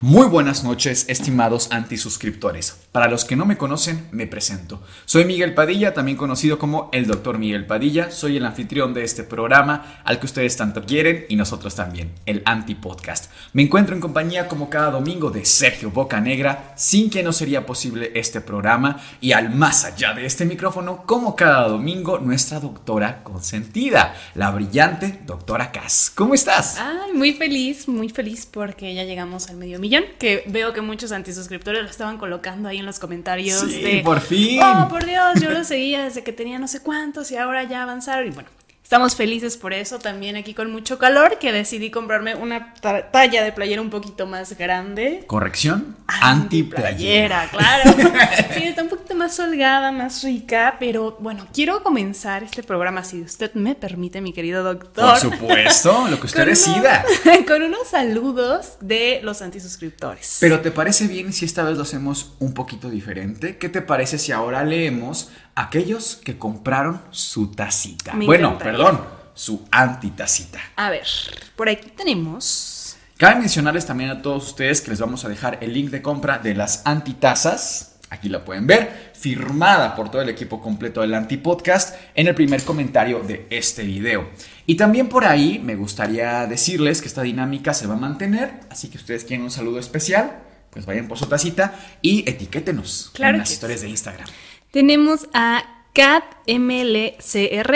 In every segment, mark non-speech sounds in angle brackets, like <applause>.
Muy buenas noches, estimados antisuscriptores. Para los que no me conocen, me presento. Soy Miguel Padilla, también conocido como el Dr. Miguel Padilla. Soy el anfitrión de este programa al que ustedes tanto quieren y nosotros también, el Anti Podcast. Me encuentro en compañía como cada domingo de Sergio Bocanegra, sin que no sería posible este programa y al más allá de este micrófono, como cada domingo, nuestra doctora consentida, la brillante doctora Cass. ¿Cómo estás? Ay, muy feliz, muy feliz porque ya llegamos al medio millón que veo que muchos antisuscriptores lo estaban colocando ahí en los comentarios. Sí, de, por fin. Oh, por Dios, yo lo seguía desde que tenía no sé cuántos y ahora ya avanzaron. Y bueno, Estamos felices por eso, también aquí con mucho calor, que decidí comprarme una talla de playera un poquito más grande. Corrección, anti-playera. claro. <laughs> sí, está un poquito más holgada, más rica, pero bueno, quiero comenzar este programa, si usted me permite, mi querido doctor. Por supuesto, lo que usted decida. <laughs> con unos saludos de los antisuscriptores. Pero ¿te parece bien si esta vez lo hacemos un poquito diferente? ¿Qué te parece si ahora leemos aquellos que compraron su tacita. bueno, perdón, su antitacita. A ver, por aquí tenemos. Cabe mencionarles también a todos ustedes que les vamos a dejar el link de compra de las antitazas. Aquí la pueden ver, firmada por todo el equipo completo del Antipodcast en el primer comentario de este video. Y también por ahí me gustaría decirles que esta dinámica se va a mantener, así que ustedes quieren un saludo especial, pues vayan por su tacita y etiquétenos en las historias de Instagram. Tenemos a CatMLCR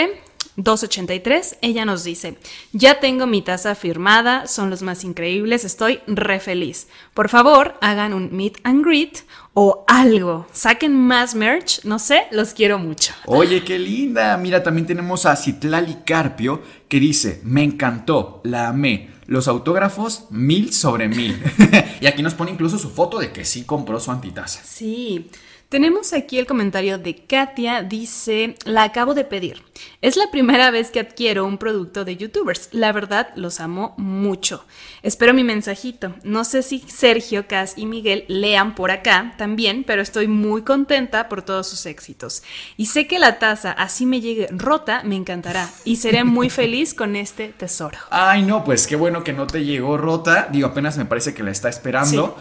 283. Ella nos dice: Ya tengo mi taza firmada, son los más increíbles, estoy re feliz. Por favor, hagan un meet and greet o algo. Saquen más merch, no sé, los quiero mucho. <laughs> Oye, qué linda. Mira, también tenemos a Citlali Carpio que dice: Me encantó, la amé. Los autógrafos, mil sobre mil. <laughs> y aquí nos pone incluso su foto de que sí compró su antitaza. Sí. Tenemos aquí el comentario de Katia, dice, la acabo de pedir. Es la primera vez que adquiero un producto de youtubers. La verdad, los amo mucho. Espero mi mensajito. No sé si Sergio, Cas y Miguel lean por acá también, pero estoy muy contenta por todos sus éxitos. Y sé que la taza, así me llegue rota, me encantará. Y seré muy <laughs> feliz con este tesoro. Ay, no, pues qué bueno que no te llegó rota. Digo, apenas me parece que la está esperando.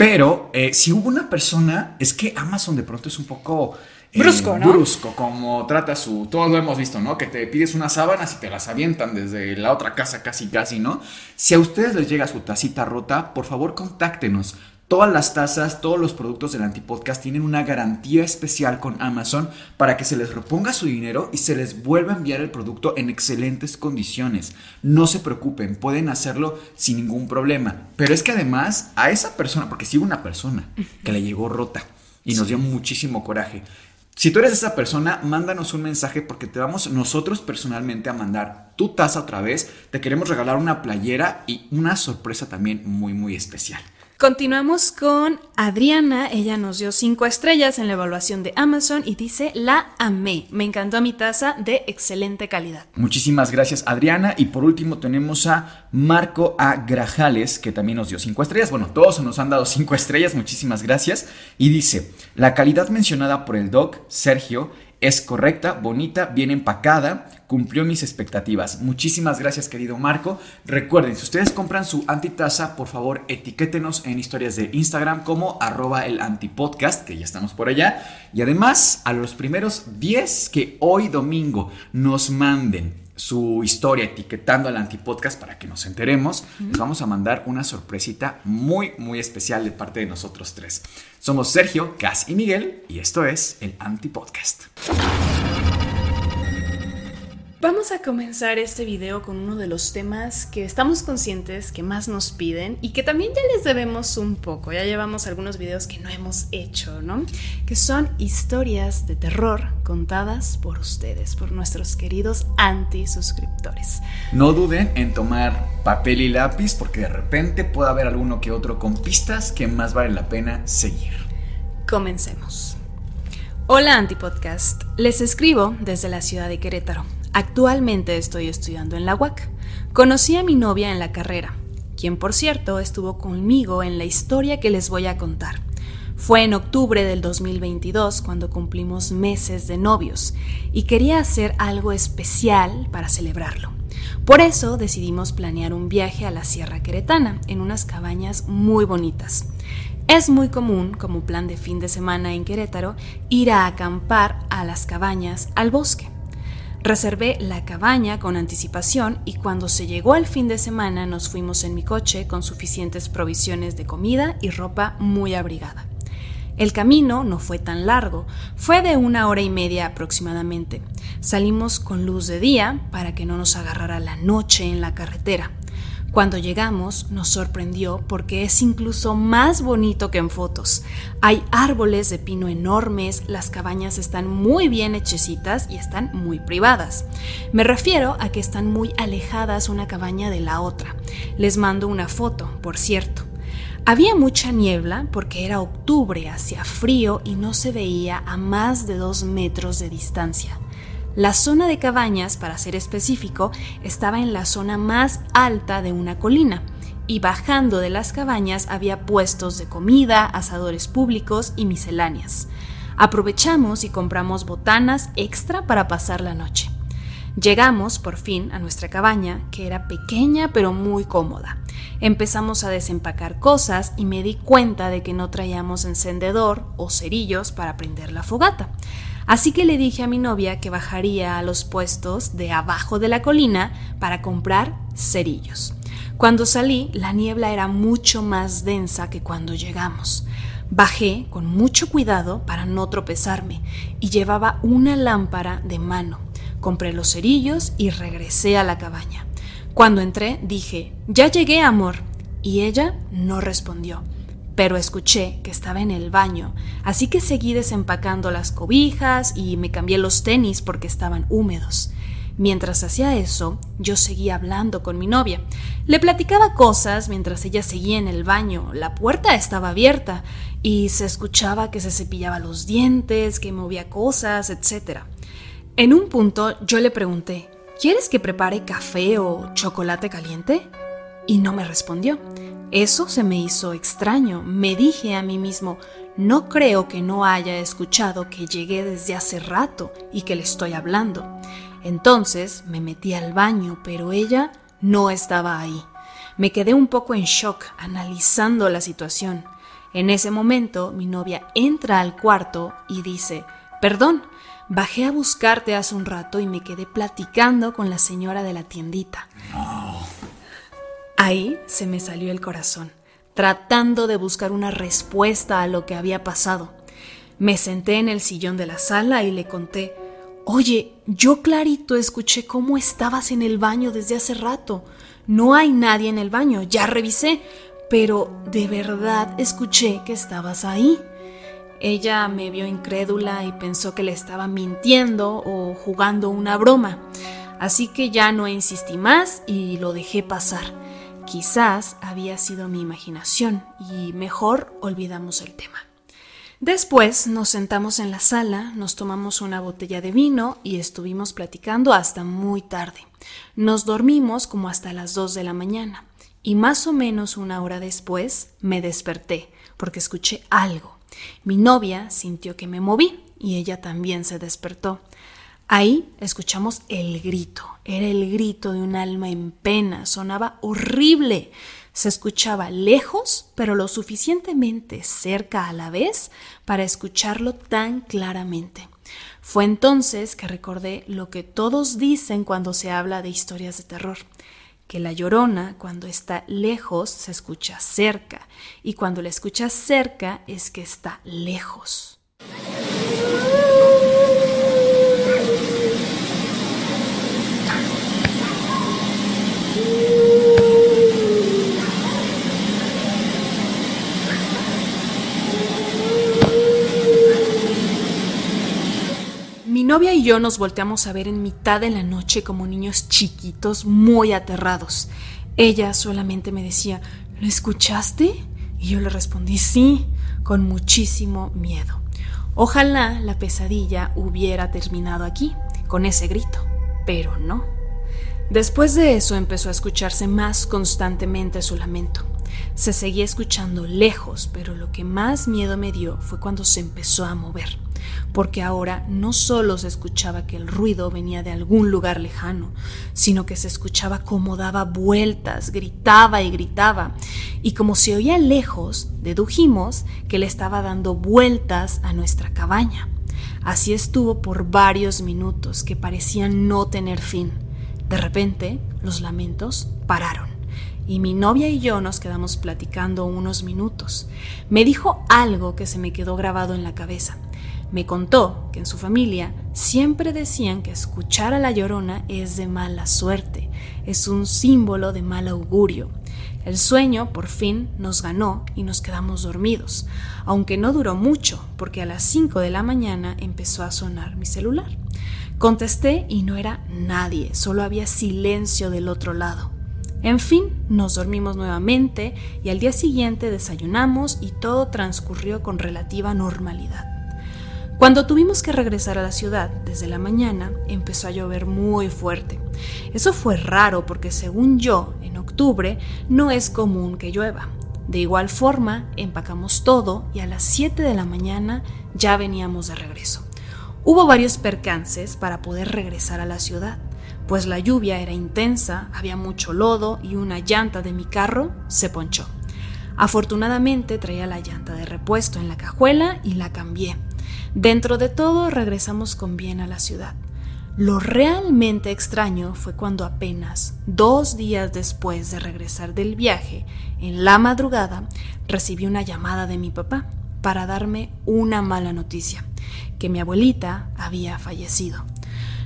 Pero eh, si hubo una persona, es que Amazon de pronto es un poco... Eh, brusco, ¿no? Brusco, como trata su... Todos lo hemos visto, ¿no? Que te pides unas sábanas y te las avientan desde la otra casa casi, casi, ¿no? Si a ustedes les llega su tacita rota, por favor contáctenos. Todas las tazas, todos los productos del Antipodcast tienen una garantía especial con Amazon para que se les reponga su dinero y se les vuelva a enviar el producto en excelentes condiciones. No se preocupen, pueden hacerlo sin ningún problema. Pero es que además a esa persona, porque si hubo una persona que le llegó rota y nos dio muchísimo coraje. Si tú eres esa persona, mándanos un mensaje porque te vamos nosotros personalmente a mandar tu taza otra vez. Te queremos regalar una playera y una sorpresa también muy muy especial. Continuamos con Adriana, ella nos dio cinco estrellas en la evaluación de Amazon y dice, la amé, me encantó mi taza de excelente calidad. Muchísimas gracias Adriana. Y por último tenemos a Marco A. Grajales que también nos dio cinco estrellas, bueno, todos nos han dado cinco estrellas, muchísimas gracias. Y dice, la calidad mencionada por el doc Sergio Es correcta, bonita, bien empacada, cumplió mis expectativas. Muchísimas gracias, querido Marco. Recuerden, si ustedes compran su antitaza, por favor, etiquétenos en historias de Instagram como arroba el antipodcast, que ya estamos por allá. Y además, a los primeros 10 que hoy domingo nos manden su historia etiquetando al antipodcast para que nos enteremos, les vamos a mandar una sorpresita muy, muy especial de parte de nosotros tres. Somos Sergio, Cas y Miguel y esto es el antipodcast. Vamos a comenzar este video con uno de los temas que estamos conscientes que más nos piden y que también ya les debemos un poco. Ya llevamos algunos videos que no hemos hecho, ¿no? Que son historias de terror contadas por ustedes, por nuestros queridos anti-suscriptores. No duden en tomar papel y lápiz porque de repente puede haber alguno que otro con pistas que más vale la pena seguir. Comencemos. Hola Antipodcast, les escribo desde la ciudad de Querétaro. Actualmente estoy estudiando en la UAC. Conocí a mi novia en la carrera, quien por cierto estuvo conmigo en la historia que les voy a contar. Fue en octubre del 2022 cuando cumplimos meses de novios y quería hacer algo especial para celebrarlo. Por eso decidimos planear un viaje a la Sierra Queretana en unas cabañas muy bonitas. Es muy común, como plan de fin de semana en Querétaro, ir a acampar a las cabañas al bosque. Reservé la cabaña con anticipación y cuando se llegó el fin de semana nos fuimos en mi coche con suficientes provisiones de comida y ropa muy abrigada. El camino no fue tan largo, fue de una hora y media aproximadamente. Salimos con luz de día para que no nos agarrara la noche en la carretera. Cuando llegamos nos sorprendió porque es incluso más bonito que en fotos. Hay árboles de pino enormes, las cabañas están muy bien hechecitas y están muy privadas. Me refiero a que están muy alejadas una cabaña de la otra. Les mando una foto, por cierto. Había mucha niebla porque era octubre, hacía frío y no se veía a más de dos metros de distancia. La zona de cabañas, para ser específico, estaba en la zona más alta de una colina, y bajando de las cabañas había puestos de comida, asadores públicos y misceláneas. Aprovechamos y compramos botanas extra para pasar la noche. Llegamos, por fin, a nuestra cabaña, que era pequeña pero muy cómoda. Empezamos a desempacar cosas y me di cuenta de que no traíamos encendedor o cerillos para prender la fogata. Así que le dije a mi novia que bajaría a los puestos de abajo de la colina para comprar cerillos. Cuando salí, la niebla era mucho más densa que cuando llegamos. Bajé con mucho cuidado para no tropezarme y llevaba una lámpara de mano. Compré los cerillos y regresé a la cabaña. Cuando entré dije, ya llegué, amor. Y ella no respondió pero escuché que estaba en el baño, así que seguí desempacando las cobijas y me cambié los tenis porque estaban húmedos. Mientras hacía eso, yo seguía hablando con mi novia. Le platicaba cosas mientras ella seguía en el baño. La puerta estaba abierta y se escuchaba que se cepillaba los dientes, que movía cosas, etc. En un punto yo le pregunté, ¿quieres que prepare café o chocolate caliente? Y no me respondió. Eso se me hizo extraño. Me dije a mí mismo, no creo que no haya escuchado que llegué desde hace rato y que le estoy hablando. Entonces me metí al baño, pero ella no estaba ahí. Me quedé un poco en shock analizando la situación. En ese momento mi novia entra al cuarto y dice, perdón, bajé a buscarte hace un rato y me quedé platicando con la señora de la tiendita. Ahí se me salió el corazón, tratando de buscar una respuesta a lo que había pasado. Me senté en el sillón de la sala y le conté, Oye, yo clarito escuché cómo estabas en el baño desde hace rato. No hay nadie en el baño, ya revisé, pero de verdad escuché que estabas ahí. Ella me vio incrédula y pensó que le estaba mintiendo o jugando una broma, así que ya no insistí más y lo dejé pasar. Quizás había sido mi imaginación y mejor olvidamos el tema. Después nos sentamos en la sala, nos tomamos una botella de vino y estuvimos platicando hasta muy tarde. Nos dormimos como hasta las 2 de la mañana y más o menos una hora después me desperté porque escuché algo. Mi novia sintió que me moví y ella también se despertó. Ahí escuchamos el grito. Era el grito de un alma en pena. Sonaba horrible. Se escuchaba lejos, pero lo suficientemente cerca a la vez para escucharlo tan claramente. Fue entonces que recordé lo que todos dicen cuando se habla de historias de terror, que la llorona cuando está lejos se escucha cerca y cuando la escuchas cerca es que está lejos. Novia y yo nos volteamos a ver en mitad de la noche como niños chiquitos muy aterrados. Ella solamente me decía, ¿lo escuchaste? Y yo le respondí sí, con muchísimo miedo. Ojalá la pesadilla hubiera terminado aquí, con ese grito, pero no. Después de eso empezó a escucharse más constantemente su lamento. Se seguía escuchando lejos, pero lo que más miedo me dio fue cuando se empezó a mover porque ahora no solo se escuchaba que el ruido venía de algún lugar lejano, sino que se escuchaba cómo daba vueltas, gritaba y gritaba, y como se oía lejos, dedujimos que le estaba dando vueltas a nuestra cabaña. Así estuvo por varios minutos que parecían no tener fin. De repente, los lamentos pararon y mi novia y yo nos quedamos platicando unos minutos. Me dijo algo que se me quedó grabado en la cabeza. Me contó que en su familia siempre decían que escuchar a la llorona es de mala suerte, es un símbolo de mal augurio. El sueño por fin nos ganó y nos quedamos dormidos, aunque no duró mucho porque a las 5 de la mañana empezó a sonar mi celular. Contesté y no era nadie, solo había silencio del otro lado. En fin, nos dormimos nuevamente y al día siguiente desayunamos y todo transcurrió con relativa normalidad. Cuando tuvimos que regresar a la ciudad desde la mañana, empezó a llover muy fuerte. Eso fue raro porque según yo, en octubre no es común que llueva. De igual forma, empacamos todo y a las 7 de la mañana ya veníamos de regreso. Hubo varios percances para poder regresar a la ciudad, pues la lluvia era intensa, había mucho lodo y una llanta de mi carro se ponchó. Afortunadamente traía la llanta de repuesto en la cajuela y la cambié. Dentro de todo regresamos con bien a la ciudad. Lo realmente extraño fue cuando apenas dos días después de regresar del viaje, en la madrugada, recibí una llamada de mi papá para darme una mala noticia, que mi abuelita había fallecido.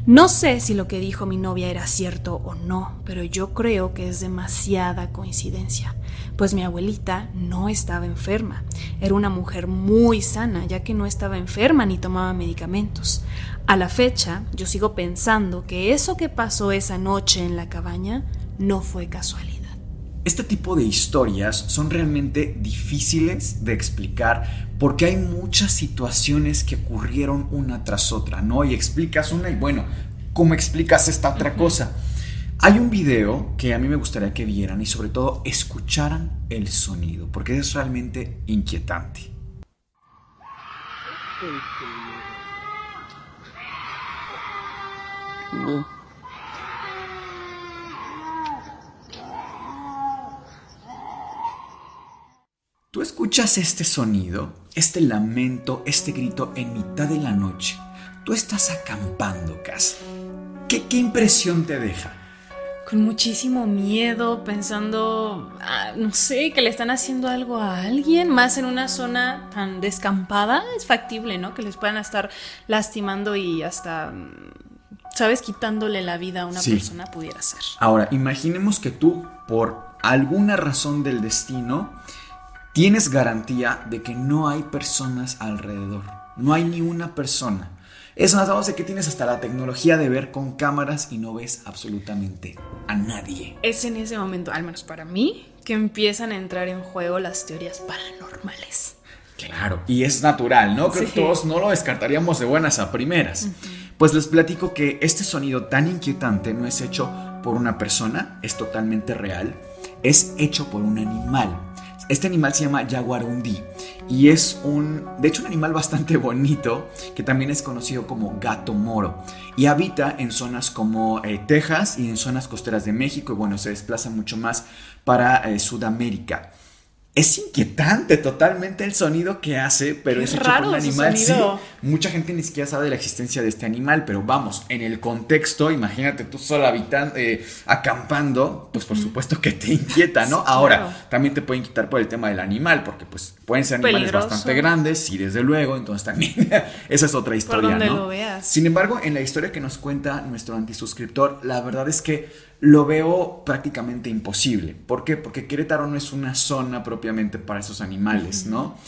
No sé si lo que dijo mi novia era cierto o no, pero yo creo que es demasiada coincidencia pues mi abuelita no estaba enferma. Era una mujer muy sana, ya que no estaba enferma ni tomaba medicamentos. A la fecha, yo sigo pensando que eso que pasó esa noche en la cabaña no fue casualidad. Este tipo de historias son realmente difíciles de explicar porque hay muchas situaciones que ocurrieron una tras otra, ¿no? Y explicas una y bueno, ¿cómo explicas esta otra cosa? Hay un video que a mí me gustaría que vieran y sobre todo escucharan el sonido, porque es realmente inquietante. Tú escuchas este sonido, este lamento, este grito en mitad de la noche. Tú estás acampando casa. ¿Qué, qué impresión te deja? Con muchísimo miedo, pensando, ah, no sé, que le están haciendo algo a alguien, más en una zona tan descampada, es factible, ¿no? Que les puedan estar lastimando y hasta, ¿sabes? Quitándole la vida a una persona pudiera ser. Ahora, imaginemos que tú, por alguna razón del destino, tienes garantía de que no hay personas alrededor, no hay ni una persona. Eso nos damos de que tienes hasta la tecnología de ver con cámaras y no ves absolutamente a nadie. Es en ese momento, al menos para mí, que empiezan a entrar en juego las teorías paranormales. Claro, y es natural, ¿no? Creo que todos no lo descartaríamos de buenas a primeras. Pues les platico que este sonido tan inquietante no es hecho por una persona, es totalmente real, es hecho por un animal. Este animal se llama jaguarundi y es un, de hecho, un animal bastante bonito que también es conocido como gato moro y habita en zonas como eh, Texas y en zonas costeras de México y bueno, se desplaza mucho más para eh, Sudamérica es inquietante totalmente el sonido que hace, pero es, hecho por un animal. Sí, mucha gente ni siquiera sabe de la existencia de este animal, pero vamos, en el contexto, imagínate tú sola habitando, eh, acampando, pues por supuesto que te inquieta, ¿no? Ahora, también te puede inquietar por el tema del animal, porque pues pueden ser animales bastante grandes, y desde luego, entonces también <laughs> esa es otra historia, por ¿no? Lo veas. Sin embargo, en la historia que nos cuenta nuestro antisuscriptor, la verdad es que lo veo prácticamente imposible. ¿Por qué? Porque Querétaro no es una zona propiamente para esos animales, ¿no?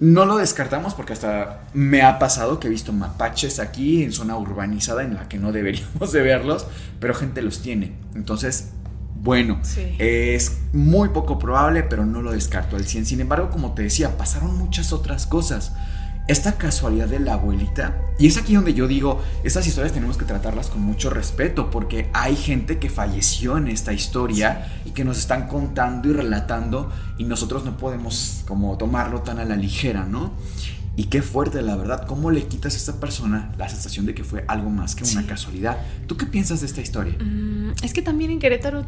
No lo descartamos porque hasta me ha pasado que he visto mapaches aquí en zona urbanizada en la que no <laughs> deberíamos de verlos, pero gente los tiene. Entonces, bueno, es muy poco probable, pero no lo descarto al 100. Sin embargo, como te decía, pasaron muchas otras cosas esta casualidad de la abuelita, y es aquí donde yo digo, estas historias tenemos que tratarlas con mucho respeto, porque hay gente que falleció en esta historia y que nos están contando y relatando, y nosotros no podemos como tomarlo tan a la ligera, ¿no? Y qué fuerte, la verdad, cómo le quitas a esta persona la sensación de que fue algo más que una casualidad. ¿Tú qué piensas de esta historia? Mm, es que también en Querétaro,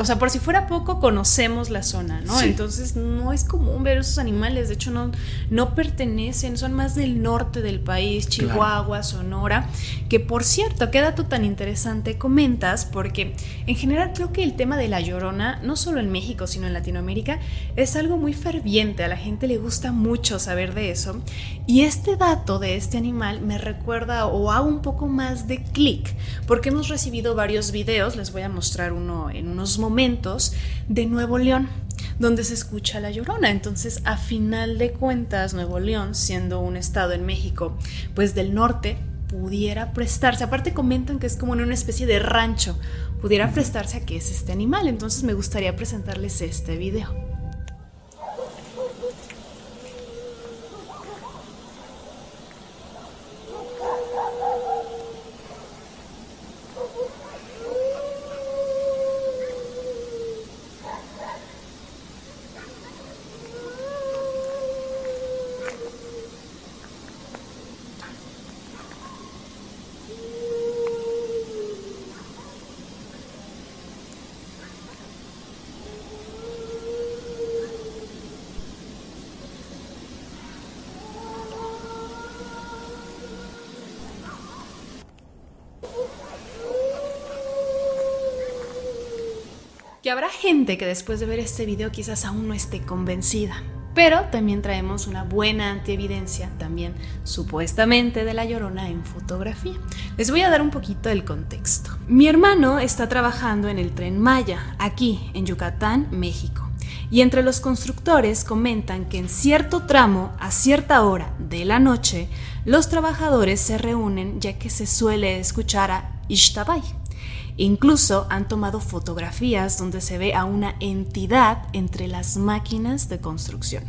o sea, por si fuera poco, conocemos la zona, ¿no? Entonces no es común ver esos animales, de hecho no, no pertenecen, son más del norte del país, Chihuahua, Sonora, que por cierto, qué dato tan interesante comentas, porque en general creo que el tema de la llorona, no solo en México, sino en Latinoamérica, es algo muy ferviente, a la gente le gusta mucho saber de eso. Y este dato de este animal me recuerda o hago un poco más de clic, porque hemos recibido varios videos, les voy a mostrar uno en unos momentos, de Nuevo León donde se escucha la llorona. Entonces, a final de cuentas, Nuevo León, siendo un estado en México, pues del norte, pudiera prestarse. Aparte comentan que es como en una especie de rancho, pudiera prestarse a que es este animal. Entonces, me gustaría presentarles este video. Que habrá gente que después de ver este video quizás aún no esté convencida. Pero también traemos una buena antievidencia, también supuestamente de la llorona en fotografía. Les voy a dar un poquito el contexto. Mi hermano está trabajando en el tren Maya, aquí en Yucatán, México. Y entre los constructores comentan que en cierto tramo, a cierta hora de la noche, los trabajadores se reúnen ya que se suele escuchar a Ishtabay, Incluso han tomado fotografías donde se ve a una entidad entre las máquinas de construcción.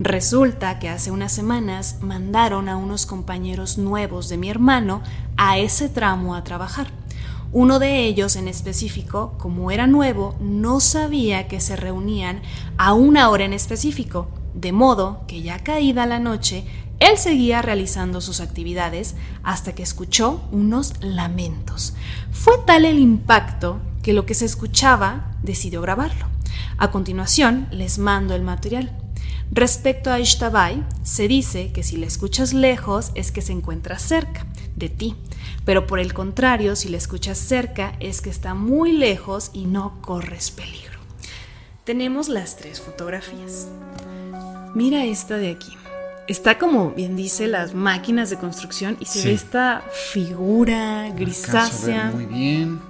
Resulta que hace unas semanas mandaron a unos compañeros nuevos de mi hermano a ese tramo a trabajar. Uno de ellos en específico, como era nuevo, no sabía que se reunían a una hora en específico, de modo que ya caída la noche, él seguía realizando sus actividades hasta que escuchó unos lamentos. Fue tal el impacto que lo que se escuchaba decidió grabarlo. A continuación, les mando el material. Respecto a Ishtabai, se dice que si la escuchas lejos es que se encuentra cerca de ti, pero por el contrario, si la escuchas cerca es que está muy lejos y no corres peligro. Tenemos las tres fotografías. Mira esta de aquí está como bien dice las máquinas de construcción y se ve esta figura grisácea. muy bien.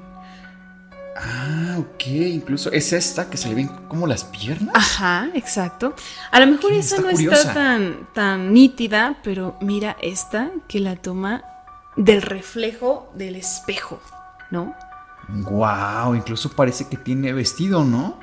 Ah, ok, incluso es esta que se le ven como las piernas. Ajá, exacto. A lo mejor esa no está tan, tan nítida, pero mira esta que la toma del reflejo del espejo, ¿no? Wow, incluso parece que tiene vestido, ¿no?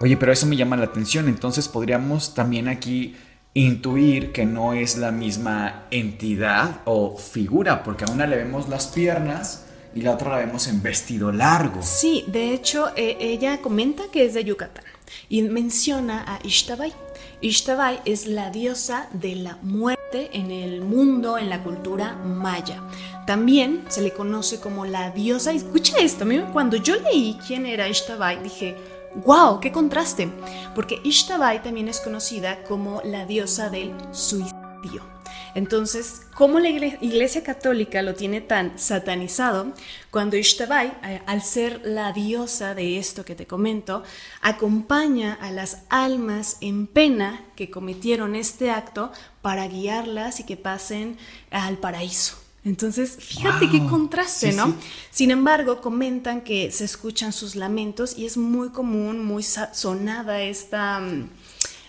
Oye, pero eso me llama la atención. Entonces podríamos también aquí intuir que no es la misma entidad o figura, porque a una le vemos las piernas y la otra la vemos en vestido largo. Sí, de hecho, eh, ella comenta que es de Yucatán. y menciona a Ishtabai. Ishtabai es la diosa de la muerte en el mundo, en la cultura maya. También se le conoce como la diosa. Escucha esto, cuando yo leí quién era Ishtabai, dije, wow, qué contraste, porque Ishtabai también es conocida como la diosa del suicidio. Entonces, ¿cómo la Iglesia Católica lo tiene tan satanizado? Cuando Ishtabai, eh, al ser la diosa de esto que te comento, acompaña a las almas en pena que cometieron este acto para guiarlas y que pasen al paraíso. Entonces, fíjate qué contraste, ¿no? Sin embargo, comentan que se escuchan sus lamentos y es muy común, muy sonada esta mm,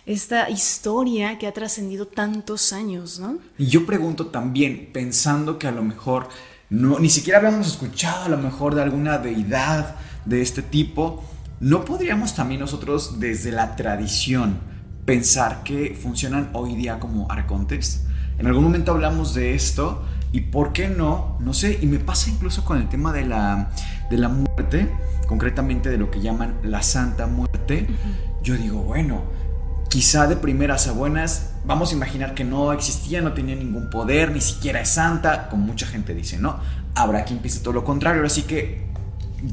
esta historia que ha trascendido tantos años, ¿no? Y yo pregunto también, pensando que a lo mejor no, ni siquiera habíamos escuchado a lo mejor de alguna deidad de este tipo, ¿no podríamos también nosotros desde la tradición pensar que funcionan hoy día como arcontes? En algún momento hablamos de esto y por qué no, no sé, y me pasa incluso con el tema de la, de la muerte, concretamente de lo que llaman la Santa Muerte. Yo digo, bueno, quizá de primeras a buenas, vamos a imaginar que no existía, no tenía ningún poder, ni siquiera es santa, como mucha gente dice, ¿no? Habrá quien piense todo lo contrario, así que,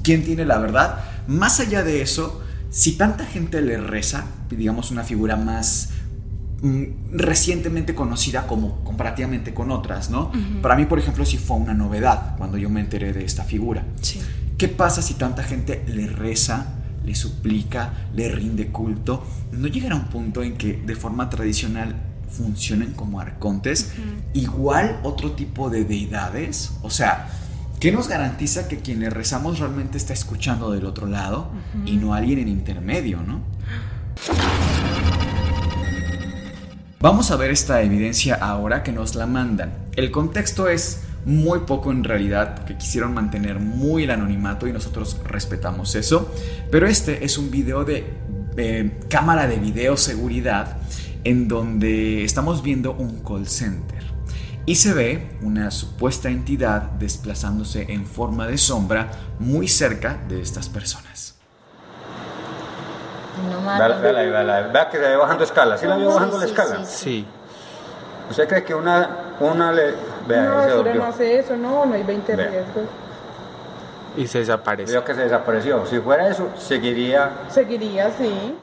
¿quién tiene la verdad? Más allá de eso, si tanta gente le reza, digamos una figura más recientemente conocida como comparativamente con otras, ¿no? Para mí, por ejemplo, sí fue una novedad cuando yo me enteré de esta figura. ¿Qué pasa si tanta gente le reza? le suplica, le rinde culto, no llegará a un punto en que de forma tradicional funcionen como arcontes, igual otro tipo de deidades, o sea, ¿qué nos garantiza que quien le rezamos realmente está escuchando del otro lado y no alguien en intermedio, no? Vamos a ver esta evidencia ahora que nos la mandan. El contexto es muy poco en realidad, porque quisieron mantener muy el anonimato y nosotros respetamos eso. Pero este es un video de cámara de video seguridad en donde estamos viendo un call center y se ve una supuesta entidad desplazándose en forma de sombra muy cerca de estas personas. No, Vea que se bajando escala. ¿Sí la vio bajando la escala? Sí. ¿Usted cree que una, una le... Vea, no, no hace eso, no, no hay 20 riesgos. Y se desapareció. Veo que se desapareció. Si fuera eso, seguiría... Seguiría, sí.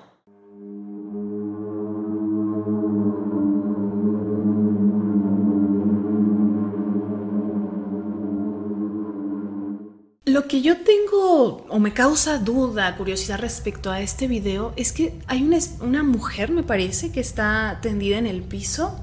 Que yo tengo o me causa duda, curiosidad respecto a este video es que hay una, una mujer, me parece, que está tendida en el piso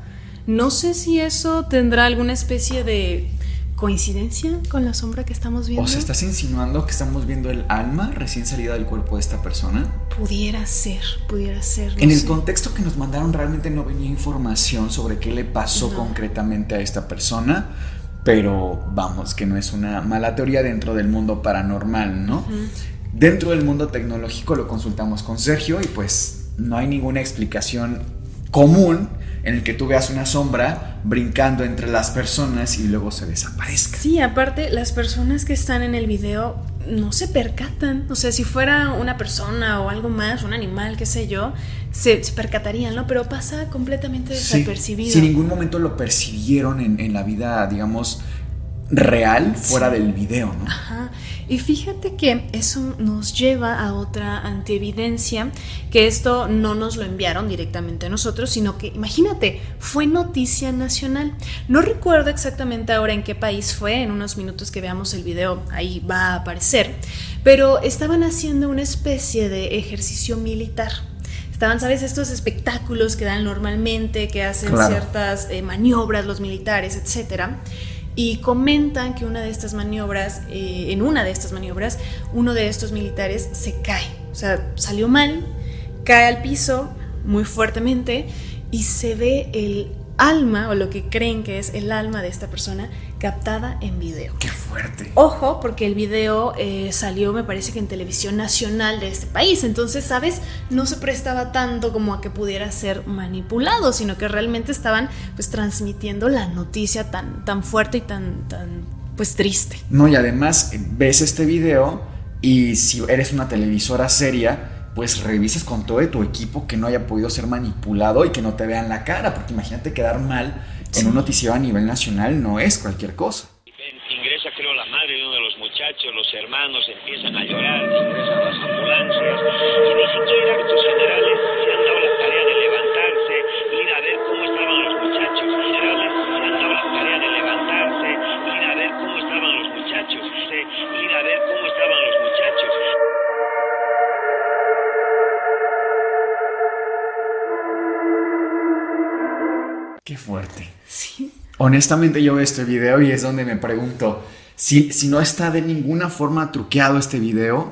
no sé si eso tendrá alguna especie de coincidencia con la sombra que estamos viendo. ¿O sea, estás insinuando que estamos viendo el alma recién salida del cuerpo de esta persona? Pudiera ser, pudiera ser. en el contexto que nos mandaron realmente no venía información sobre qué le pasó concretamente a esta persona, pero vamos, que no es una mala teoría dentro del mundo paranormal, ¿no? Dentro del mundo tecnológico lo consultamos con Sergio y pues no hay ninguna explicación común en el que tú veas una sombra brincando entre las personas y luego se desaparezca. Sí, aparte las personas que están en el video no se percatan. O sea, si fuera una persona o algo más, un animal, qué sé yo, se, percatarían, ¿no? Pero pasa completamente desapercibido. Sí, si en ningún momento lo percibieron en, en la vida, digamos, real fuera del video, ¿no? Ajá. Y fíjate que eso nos lleva a otra antievidencia, que esto no nos lo enviaron directamente a nosotros, sino que, imagínate, fue noticia nacional. No recuerdo exactamente ahora en qué país fue, en unos minutos que veamos el video ahí va a aparecer, pero estaban haciendo una especie de ejercicio militar. Estaban, ¿sabes? Estos espectáculos que dan normalmente, que hacen ciertas eh, maniobras los militares, etcétera y comentan que una de estas maniobras, eh, en una de estas maniobras, uno de estos militares se cae, o sea, salió mal, cae al piso muy fuertemente y se ve el alma o lo que creen que es el alma de esta persona captada en video. ¡Qué fuerte! Ojo, porque el video eh, salió, me parece que en televisión nacional de este país, entonces, ¿sabes? No se prestaba tanto como a que pudiera ser manipulado, sino que realmente estaban pues transmitiendo la noticia tan, tan fuerte y tan, tan pues triste. No, y además ves este video y si eres una televisora seria, pues revises con todo tu equipo que no haya podido ser manipulado y que no te vean la cara, porque imagínate quedar mal en un noticiero a nivel nacional no es cualquier cosa. Ingresa creo la madre de uno de los muchachos, los hermanos empiezan a llorar, ingresan las ambulancias y ni siquiera estos generales Honestamente yo veo este video y es donde me pregunto, si, si no está de ninguna forma truqueado este video,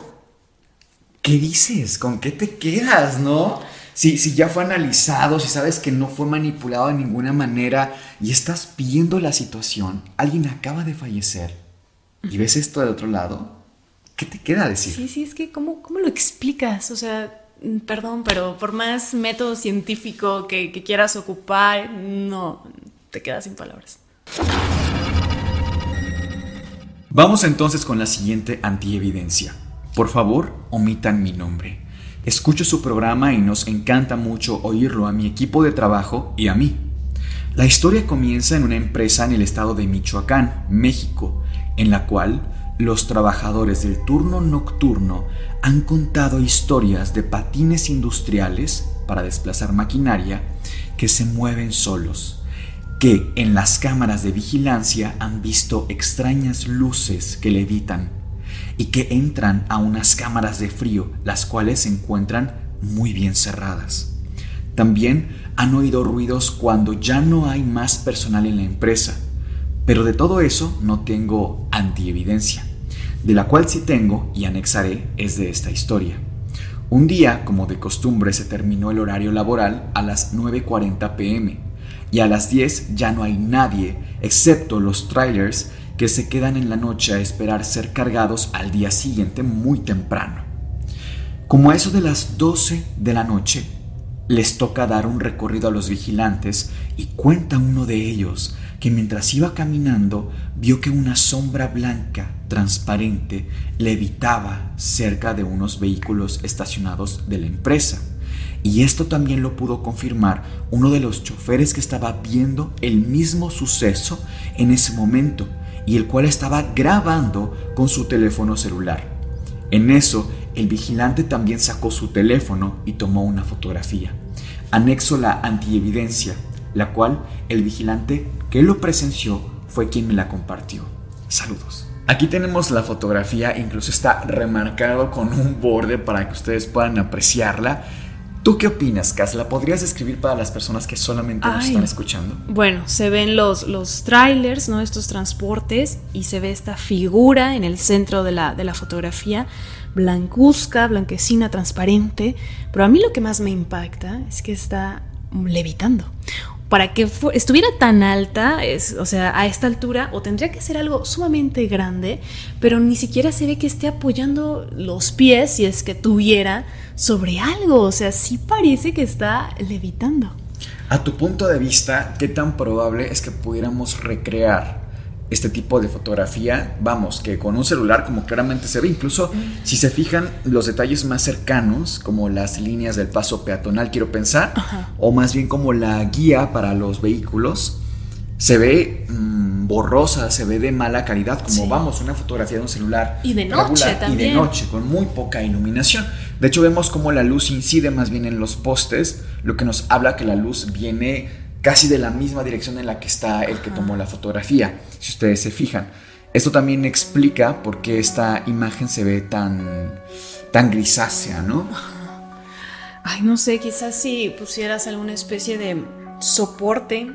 ¿qué dices? ¿Con qué te quedas, no? Si, si ya fue analizado, si sabes que no fue manipulado de ninguna manera y estás viendo la situación, alguien acaba de fallecer y ves esto de otro lado, ¿qué te queda decir? Sí, sí, es que ¿cómo, cómo lo explicas? O sea, perdón, pero por más método científico que, quieras ocupar, no, te quedas sin palabras. Vamos entonces con la siguiente antievidencia. Por favor, omitan mi nombre. Escucho su programa y nos encanta mucho oírlo a mi equipo de trabajo y a mí. La historia comienza en una empresa en el estado de Michoacán, México, en la cual los trabajadores del turno nocturno han contado historias de patines industriales para desplazar maquinaria que se mueven solos, que en las cámaras de vigilancia han visto extrañas luces que levitan y que entran a unas cámaras de frío, las cuales se encuentran muy bien cerradas. También han oído ruidos cuando ya no hay más personal en la empresa, pero de todo eso no tengo antievidencia de la cual sí tengo y anexaré es de esta historia. Un día, como de costumbre, se terminó el horario laboral a las 9.40 pm y a las 10 ya no hay nadie excepto los trailers que se quedan en la noche a esperar ser cargados al día siguiente muy temprano. Como a eso de las 12 de la noche, les toca dar un recorrido a los vigilantes y cuenta uno de ellos que mientras iba caminando vio que una sombra blanca, transparente, levitaba cerca de unos vehículos estacionados de la empresa. Y esto también lo pudo confirmar uno de los choferes que estaba viendo el mismo suceso en ese momento y el cual estaba grabando con su teléfono celular. En eso, el vigilante también sacó su teléfono y tomó una fotografía. Anexo la antievidencia, la cual el vigilante que lo presenció fue quien me la compartió. Saludos. Aquí tenemos la fotografía, incluso está remarcado con un borde para que ustedes puedan apreciarla. ¿Tú qué opinas, Cas? ¿La podrías describir para las personas que solamente nos están escuchando? Bueno, se ven los, los trailers, ¿no? Estos transportes, y se ve esta figura en el centro de la, de la fotografía, blancuzca, blanquecina, transparente. Pero a mí lo que más me impacta es que está levitando para que estuviera tan alta, es, o sea, a esta altura, o tendría que ser algo sumamente grande, pero ni siquiera se ve que esté apoyando los pies, si es que tuviera, sobre algo. O sea, sí parece que está levitando. A tu punto de vista, ¿qué tan probable es que pudiéramos recrear este tipo de fotografía, vamos, que con un celular como claramente se ve, incluso si se fijan los detalles más cercanos, como las líneas del paso peatonal, quiero pensar, o más bien como la guía para los vehículos, se ve mm, borrosa, se ve de mala calidad, como vamos, una fotografía de un celular. Y de noche también. Y de noche, con muy poca iluminación. De hecho, vemos como la luz incide más bien en los postes, lo que nos habla que la luz viene casi de la misma dirección en la que está el que tomó la fotografía, si ustedes se fijan. Esto también explica por qué esta imagen se ve tan, tan grisácea, ¿no? Ay, no sé, quizás si pusieras alguna especie de soporte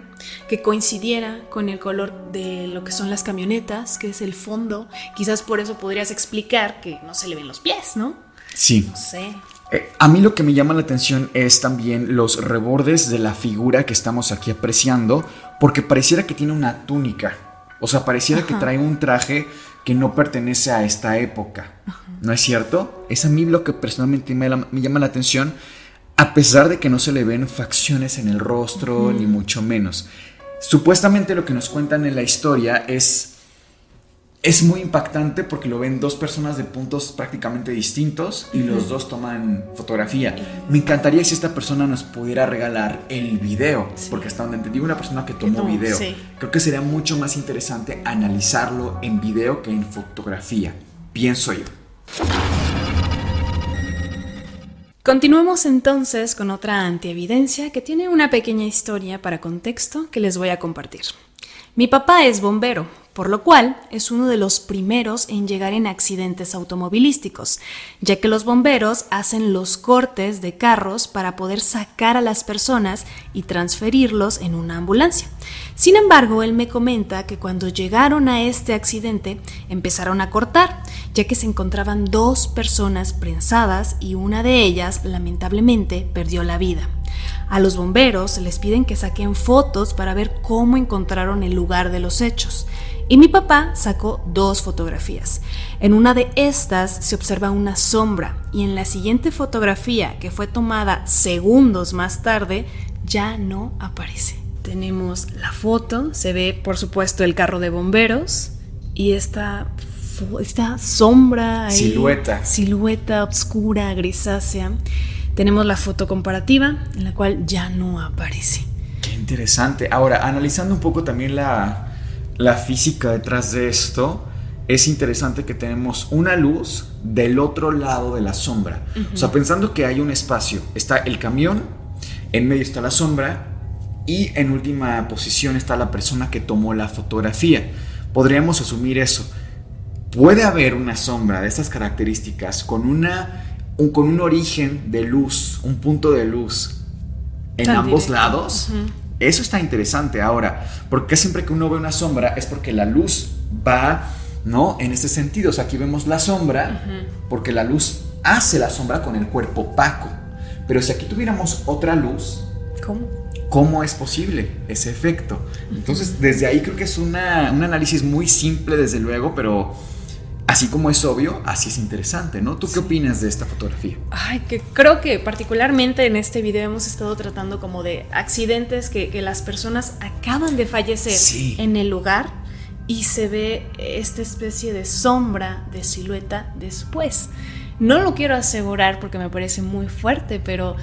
que coincidiera con el color de lo que son las camionetas, que es el fondo, quizás por eso podrías explicar que no se le ven los pies, ¿no? Sí. No sé. Eh, a mí lo que me llama la atención es también los rebordes de la figura que estamos aquí apreciando, porque pareciera que tiene una túnica, o sea, pareciera que trae un traje que no pertenece a esta época, ¿no es cierto? Es a mí lo que personalmente me, llama la atención, a pesar de que no se le ven facciones en el rostro, ni mucho menos. Supuestamente lo que nos cuentan en la historia es es muy impactante porque lo ven dos personas de puntos prácticamente distintos y los dos toman fotografía. Me encantaría si esta persona nos pudiera regalar el video, porque hasta donde entendí una persona que tomó video. sí. Creo que sería mucho más interesante analizarlo en video que en fotografía, pienso yo. Continuemos entonces con otra antievidencia que tiene una pequeña historia para contexto que les voy a compartir. Mi papá es bombero, por lo cual es uno de los primeros en llegar en accidentes automovilísticos, ya que los bomberos hacen los cortes de carros para poder sacar a las personas y transferirlos en una ambulancia. Sin embargo, él me comenta que cuando llegaron a este accidente empezaron a cortar, ya que se encontraban dos personas prensadas y una de ellas lamentablemente perdió la vida. A los bomberos les piden que saquen fotos para ver cómo encontraron el lugar de los hechos. Y mi papá sacó dos fotografías. En una de estas se observa una sombra y en la siguiente fotografía, que fue tomada segundos más tarde, ya no aparece. Tenemos la foto, se ve por supuesto el carro de bomberos y esta, esta sombra, ahí, Silueta. silueta oscura, grisácea. Tenemos la foto comparativa en la cual ya no aparece. Qué interesante. Ahora, analizando un poco también la, la física detrás de esto, es interesante que tenemos una luz del otro lado de la sombra. O sea, pensando que hay un espacio, está el camión, en medio está la sombra y en última posición está la persona que tomó la fotografía. Podríamos asumir eso. Puede haber una sombra de estas características con una un- con un origen de luz, un punto de luz en Tan ambos directo. lados. Eso está interesante ahora, porque siempre que uno ve una sombra es porque la luz va, ¿no? En este sentido, o sea, aquí vemos la sombra, porque la luz hace la sombra con el cuerpo opaco. Pero si aquí tuviéramos otra luz, ¿Cómo? ¿cómo es posible ese efecto? Entonces, desde ahí creo que es una- un análisis muy simple, desde luego, pero así como es obvio, así es interesante, ¿no? ¿Tú qué opinas de esta fotografía? Ay, que creo que particularmente en este video hemos estado tratando como de accidentes que, que las personas acaban de fallecer Sí. en el lugar y se ve esta especie de sombra, de silueta después. No lo quiero asegurar porque me parece muy fuerte, pero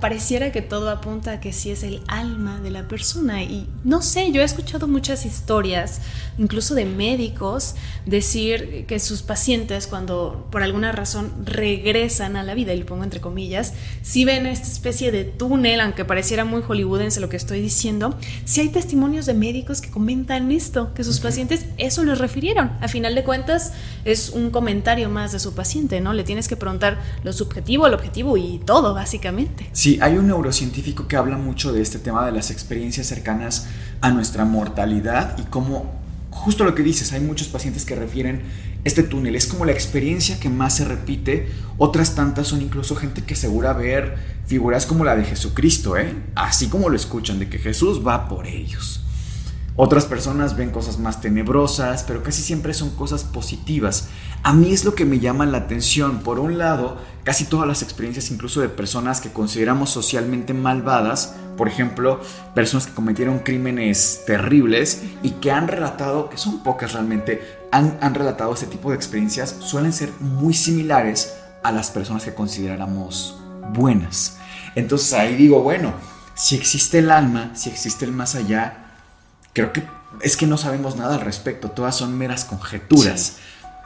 pareciera que todo apunta a que sí es el alma de la persona. Y no sé, yo he escuchado muchas historias, incluso de médicos, decir que sus pacientes cuando por alguna razón regresan a la vida, y lo pongo entre comillas, si ven esta especie de túnel, aunque pareciera muy hollywoodense lo que estoy diciendo, si hay testimonios de médicos que comentan esto, que sus pacientes eso les refirieron. A final de cuentas es un comentario más de su paciente, ¿no? Le tienes que preguntar lo subjetivo, el objetivo y todo, básicamente. Sí, hay un neurocientífico que habla mucho de este tema de las experiencias cercanas a nuestra mortalidad y cómo, justo lo que dices, hay muchos pacientes que refieren este túnel, es como la experiencia que más se repite, otras tantas son incluso gente que asegura ver figuras como la de Jesucristo, ¿eh? así como lo escuchan, de que Jesús va por ellos. Otras personas ven cosas más tenebrosas, pero casi siempre son cosas positivas. A mí es lo que me llama la atención. Por un lado, casi todas las experiencias, incluso de personas que consideramos socialmente malvadas, por ejemplo, personas que cometieron crímenes terribles y que han relatado, que son pocas realmente, han, han relatado este tipo de experiencias, suelen ser muy similares a las personas que consideráramos buenas. Entonces ahí digo, bueno, si existe el alma, si existe el más allá, creo que es que no sabemos nada al respecto, todas son meras conjeturas.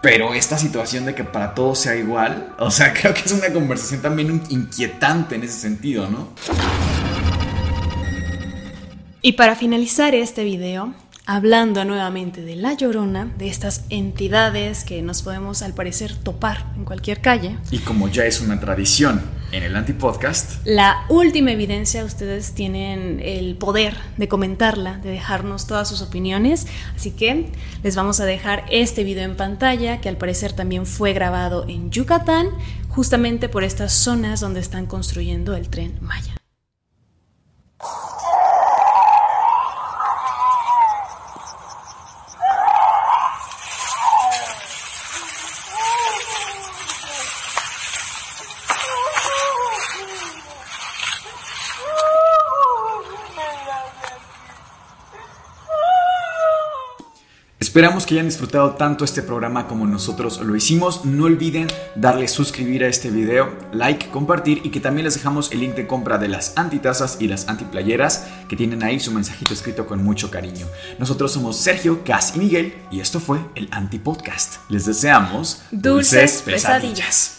Pero esta situación de que para todos sea igual, o sea, <laughs> creo que es una conversación también in- inquietante en ese sentido, ¿no? Y para finalizar este video, hablando nuevamente de La Llorona, de estas entidades que nos podemos al parecer topar en cualquier calle, Y como ya es una tradición en el Antipodcast, la última evidencia ustedes tienen el poder de comentarla, de dejarnos todas sus opiniones, así que les vamos a dejar este video en pantalla que al parecer también fue grabado en Yucatán, justamente por estas zonas donde están construyendo el tren Maya. Esperamos que hayan disfrutado tanto este programa como nosotros lo hicimos. No olviden darle suscribir a este video, like, compartir y que también les dejamos el link de compra de las antitazas y las antiplayeras que tienen ahí su mensajito escrito con mucho cariño. Nosotros somos Sergio, Cas y Miguel y esto fue el Antipodcast. Les deseamos dulces, pesadillas.